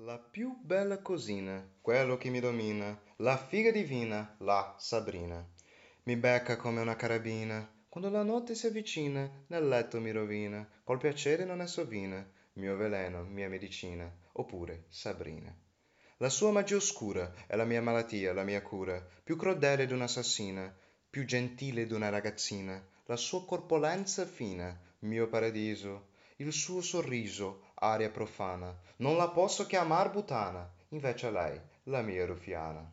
La più bella cosina, quello che mi domina, la figa divina, la Sabrina. Mi becca come una carabina, quando la notte si avvicina, nel letto mi rovina, col piacere non è sovina, mio veleno, mia medicina, oppure Sabrina. La sua magia oscura è la mia malattia, la mia cura, più crudele d'un'assassina, più gentile d'una ragazzina, la sua corpolenza fina, mio paradiso, il suo sorriso, aria profana, non la posso chiamar butana, invece a lei, la mia rufiana.